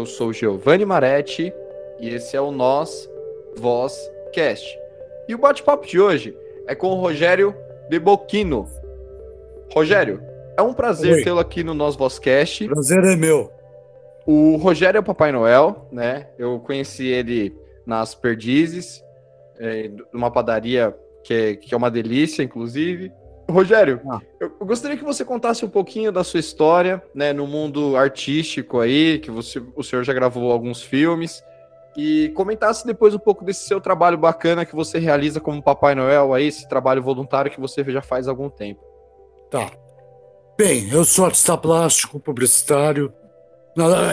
Eu sou Giovanni Maretti e esse é o Nós Voz Cast. E o bate-papo de hoje é com o Rogério de Boquino. Rogério, é um prazer tê-lo aqui no Nós Vozcast. Prazer é meu. O Rogério é o Papai Noel, né? Eu conheci ele nas Perdizes, é, numa padaria que é, que é uma delícia, inclusive. Rogério, ah. eu, gostaria que você contasse um pouquinho da sua história, né, no mundo artístico aí, que você, o senhor já gravou alguns filmes, e comentasse depois um pouco desse seu trabalho bacana que você realiza como Papai Noel aí, esse trabalho voluntário que você já faz há algum tempo. Tá. Bem, eu sou artista plástico, publicitário,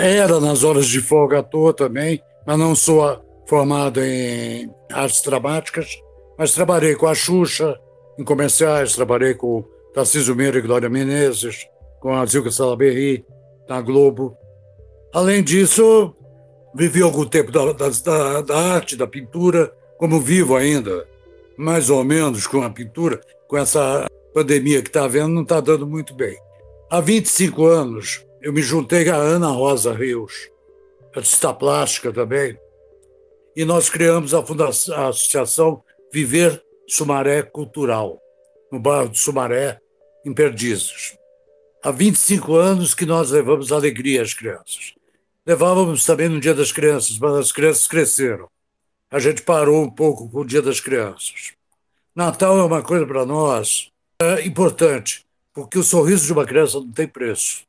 era nas horas de folga à toa também, mas não sou formado em artes dramáticas, mas trabalhei com a Xuxa, em comerciais, trabalhei com Tarcísio Meira e Glória Menezes, com a Zilka Salaberry, na Globo. Além disso, vivi algum tempo da, da, da, arte, da pintura, como vivo ainda, mais ou menos com a pintura, com essa pandemia que está havendo, não está dando muito bem. Há 25 anos, eu me juntei a Ana Rosa Rios, artista plástica também, e nós criamos a, fundação, a Associação Viver Sumaré Cultural, no bairro de Sumaré, em Perdizes. Há 25 anos que nós levamos alegria às crianças. Levávamos também no Dia das Crianças, mas as crianças cresceram. A gente parou um pouco com o Dia das Crianças. Natal é uma coisa para nós é importante, porque o sorriso de uma criança não tem preço.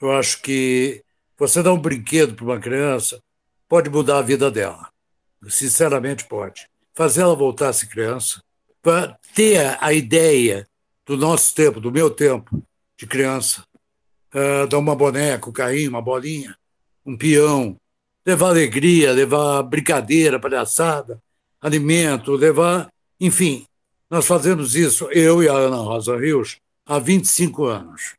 Eu acho que você dar um brinquedo para uma criança pode mudar a vida dela. Sinceramente, pode fazer ela voltar a ser criança, para ter a ideia do nosso tempo, do meu tempo de criança, uh, dar uma boneca, um carrinho, uma bolinha, um peão, levar alegria, levar brincadeira, palhaçada, alimento, levar. Enfim, nós fazemos isso, eu e a Ana Rosa Rios, há 25 anos,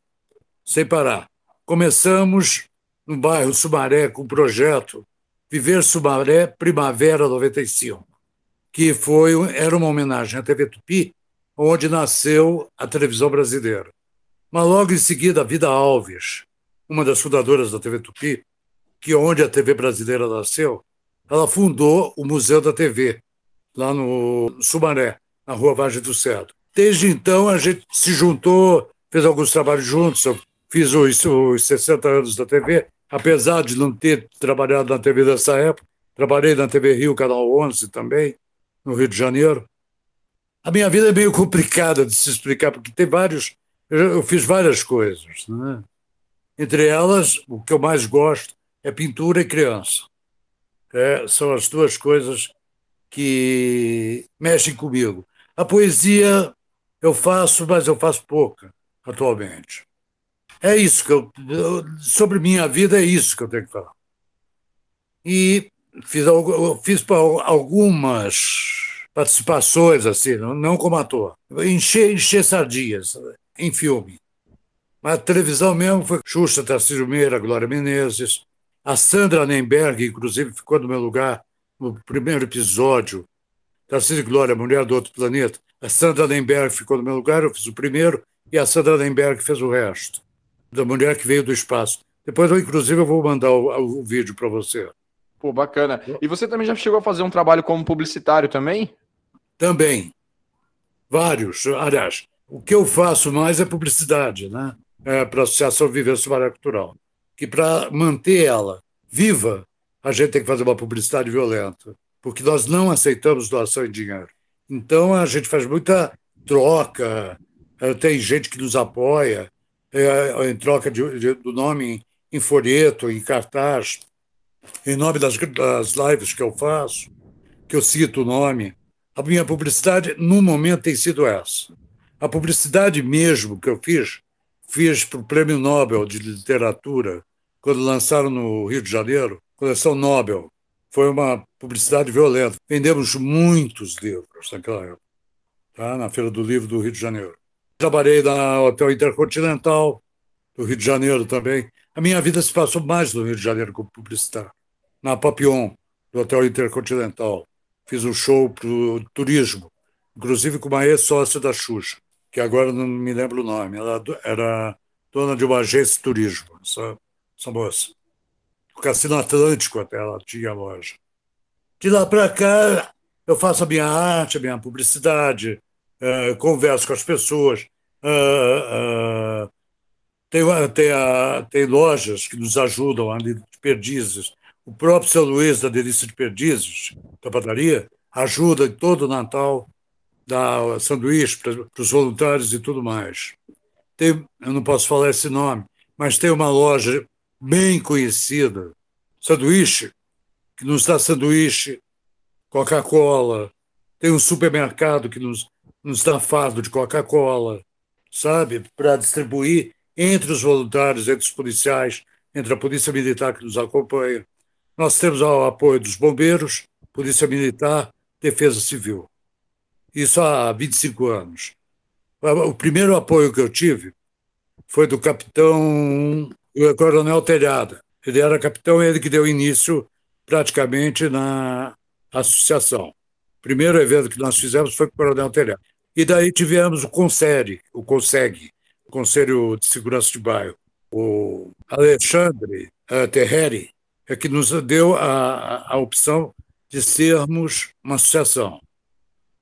sem parar. Começamos no bairro Sumaré com o projeto Viver Sumaré Primavera 95 que foi era uma homenagem à TV Tupi, onde nasceu a televisão brasileira. Mas logo em seguida, a Vida Alves, uma das fundadoras da TV Tupi, que é onde a TV brasileira nasceu, ela fundou o Museu da TV, lá no Sumaré, na Rua Vargem do Cedo. Desde então, a gente se juntou, fez alguns trabalhos juntos. Eu fiz os, os 60 anos da TV, apesar de não ter trabalhado na TV dessa época. Trabalhei na TV Rio, Canal 11 também no Rio de Janeiro. A minha vida é meio complicada de se explicar, porque tem vários. Eu fiz várias coisas. Né? Entre elas, o que eu mais gosto é pintura e criança. É, são as duas coisas que mexem comigo. A poesia eu faço, mas eu faço pouca atualmente. É isso que eu. Sobre minha vida, é isso que eu tenho que falar. E fiz, fiz algumas participações, assim, não como ator. Encher, encher sardinhas em filme. Mas a televisão mesmo foi Xuxa, Tarcísio Meira, Glória Menezes. A Sandra Nemberg, inclusive, ficou no meu lugar no primeiro episódio. Tarcísio Glória, Mulher do Outro Planeta. A Sandra Nemberg ficou no meu lugar, eu fiz o primeiro, e a Sandra Nemberg fez o resto. Da mulher que veio do espaço. Depois, eu, inclusive, eu vou mandar o, o vídeo para você. Pô, bacana. E você também já chegou a fazer um trabalho como publicitário também? Também. Vários. Aliás, o que eu faço mais é publicidade, né? É para a Associação Viver Sumaré Cultural. Que para manter ela viva, a gente tem que fazer uma publicidade violenta, porque nós não aceitamos doação em dinheiro. Então a gente faz muita troca, é, tem gente que nos apoia é, em troca de, de, do nome em folheto, em cartaz, em nome das, das lives que eu faço, que eu cito o nome. A minha publicidade, no momento, tem sido essa. A publicidade mesmo que eu fiz, fiz para o Prêmio Nobel de Literatura, quando lançaram no Rio de Janeiro, coleção Nobel. Foi uma publicidade violenta. Vendemos muitos livros naquela época, tá? na Feira do Livro do Rio de Janeiro. Trabalhei na Hotel Intercontinental do Rio de Janeiro também. A minha vida se passou mais no Rio de Janeiro como publicitário. Na Papillon, do Hotel Intercontinental fiz um show para o turismo, inclusive com uma ex-sócia da Xuxa, que agora não me lembro o nome. Ela era dona de uma agência de turismo, essa, essa moça. do Cassino Atlântico até ela tinha loja. De lá para cá, eu faço a minha arte, a minha publicidade, uh, converso com as pessoas. Uh, uh, tem, tem, a, tem lojas que nos ajudam ali de Perdizes. O próprio São Luís, da Delícia de Perdizes, da padaria, ajuda em todo o Natal, dá sanduíche para os voluntários e tudo mais. Tem, eu não posso falar esse nome, mas tem uma loja bem conhecida, sanduíche, que nos dá sanduíche, Coca-Cola. Tem um supermercado que nos, nos dá fardo de Coca-Cola, sabe? Para distribuir entre os voluntários, entre os policiais, entre a Polícia Militar que nos acompanha. Nós temos o apoio dos bombeiros, Polícia Militar, Defesa Civil. Isso há 25 anos. O primeiro apoio que eu tive foi do capitão Coronel Telhada. Ele era capitão ele que deu início praticamente na associação. O primeiro evento que nós fizemos foi com o Coronel Telhada. E daí tivemos o CONSERE, o CONSEG, Conselho de Segurança de Bairro. O Alexandre uh, Terreri é que nos deu a, a opção de sermos uma associação.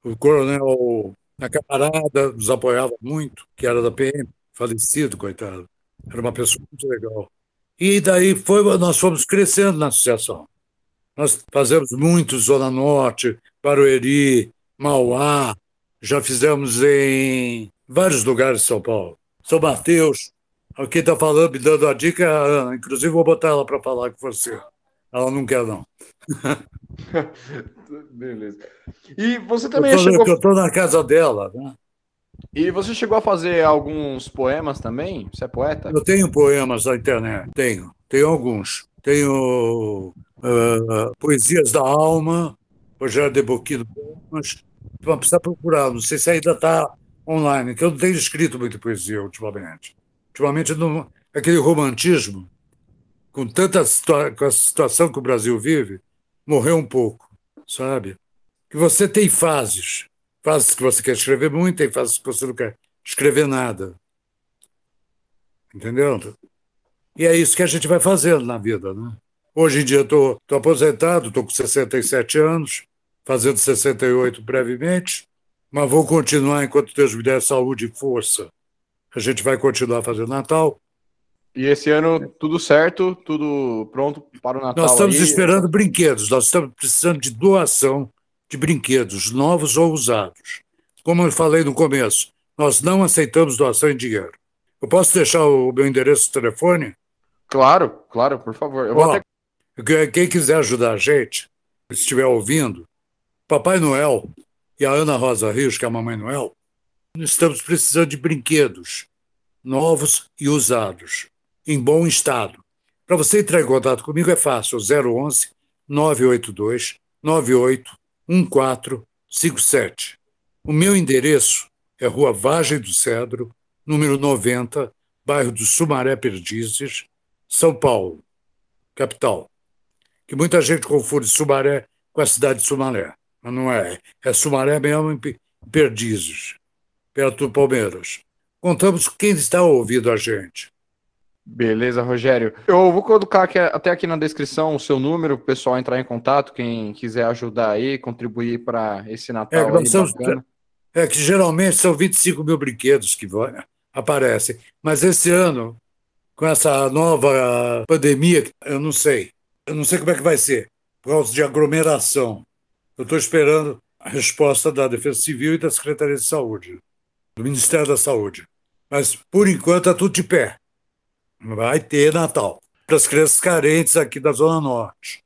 O coronel na camarada nos apoiava muito, que era da PM, falecido, coitado. Era uma pessoa muito legal. E daí foi, nós fomos crescendo na associação. Nós fazemos muito Zona Norte, Barueri, Mauá, já fizemos em vários lugares de São Paulo. São Mateus. Quem está falando, me dando a dica, Ana. Inclusive, vou botar ela para falar com você. Ela não quer, não. Beleza. E você também eu chegou... Eu estou na casa dela, né? E você chegou a fazer alguns poemas também? Você é poeta? Eu tenho poemas na internet, tenho. Tenho alguns. Tenho uh, Poesias da Alma, Rogério de Boquino Poemas. Vamos precisar procurar, não sei se ainda está online, que eu não tenho escrito muita poesia ultimamente. Ultimamente, aquele romantismo, com tanta com a situação que o Brasil vive, morreu um pouco, sabe? Que você tem fases. Fases que você quer escrever muito, tem fases que você não quer escrever nada. Entendeu? E é isso que a gente vai fazendo na vida, né? Hoje em dia estou aposentado, estou com 67 anos, fazendo 68 brevemente, mas vou continuar enquanto Deus me der saúde e força. A gente vai continuar fazendo Natal. E esse ano tudo certo, tudo pronto para o Natal. Nós estamos aí. esperando brinquedos, nós estamos precisando de doação de brinquedos, novos ou usados. Como eu falei no começo, nós não aceitamos doação em dinheiro. Eu posso deixar o meu endereço de telefone? Claro, claro, por favor. Ó, até... Quem quiser ajudar a gente, se estiver ouvindo, Papai Noel e a Ana Rosa Rios, que é a Mamãe Noel, estamos precisando de brinquedos novos e usados, em bom estado. Para você entrar em contato comigo é fácil, 011 982 981457. O meu endereço é Rua Vagem do Cedro, número 90, bairro do Sumaré Perdizes, São Paulo, capital. Que muita gente confunde Sumaré com a cidade de Sumaré mas não é. É Sumaré mesmo em Perdizes, perto do Palmeiras. Contamos quem está ouvindo a gente. Beleza, Rogério. Eu vou colocar aqui, até aqui na descrição o seu número, para o pessoal entrar em contato, quem quiser ajudar aí, contribuir para esse Natal. É, somos, é que geralmente são 25 mil brinquedos que aparecem, mas esse ano, com essa nova pandemia, eu não sei. Eu não sei como é que vai ser, por causa de aglomeração. Eu estou esperando a resposta da Defesa Civil e da Secretaria de Saúde, do Ministério da Saúde. Mas, por enquanto, está tudo de pé. Vai ter Natal para as crianças carentes aqui da Zona Norte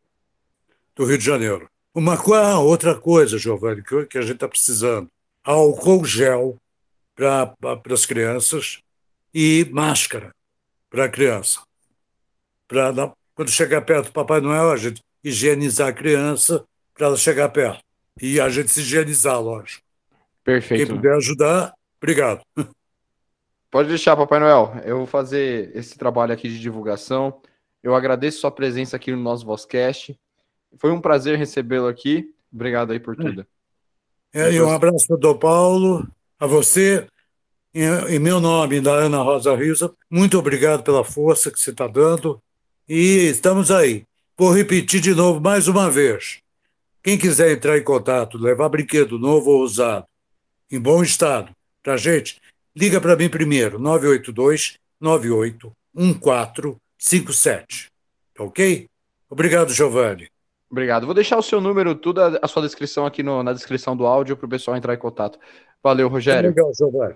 do Rio de Janeiro. Uma ah, outra coisa, Giovanni, que, que a gente está precisando: álcool gel para as crianças e máscara para a criança. Para quando chegar perto do Papai Noel, a gente higienizar a criança para ela chegar perto. E a gente se higienizar, lógico. Perfeito. Quem puder ajudar, obrigado. Pode deixar, Papai Noel. Eu vou fazer esse trabalho aqui de divulgação. Eu agradeço sua presença aqui no nosso Vozcast. Foi um prazer recebê-lo aqui. Obrigado aí por tudo. É, e um abraço para o Paulo, a você, em, em meu nome, da Ana Rosa Risa. Muito obrigado pela força que você está dando. E estamos aí. Vou repetir de novo mais uma vez. Quem quiser entrar em contato, levar brinquedo novo ou usado, em bom estado, para gente, liga para mim primeiro, 982 98 1457. Ok? Obrigado, Giovanni. Obrigado. Vou deixar o seu número, tudo a, sua descrição aqui no, na descrição do áudio para o pessoal entrar em contato. Valeu, Rogério. Legal, Giovanni.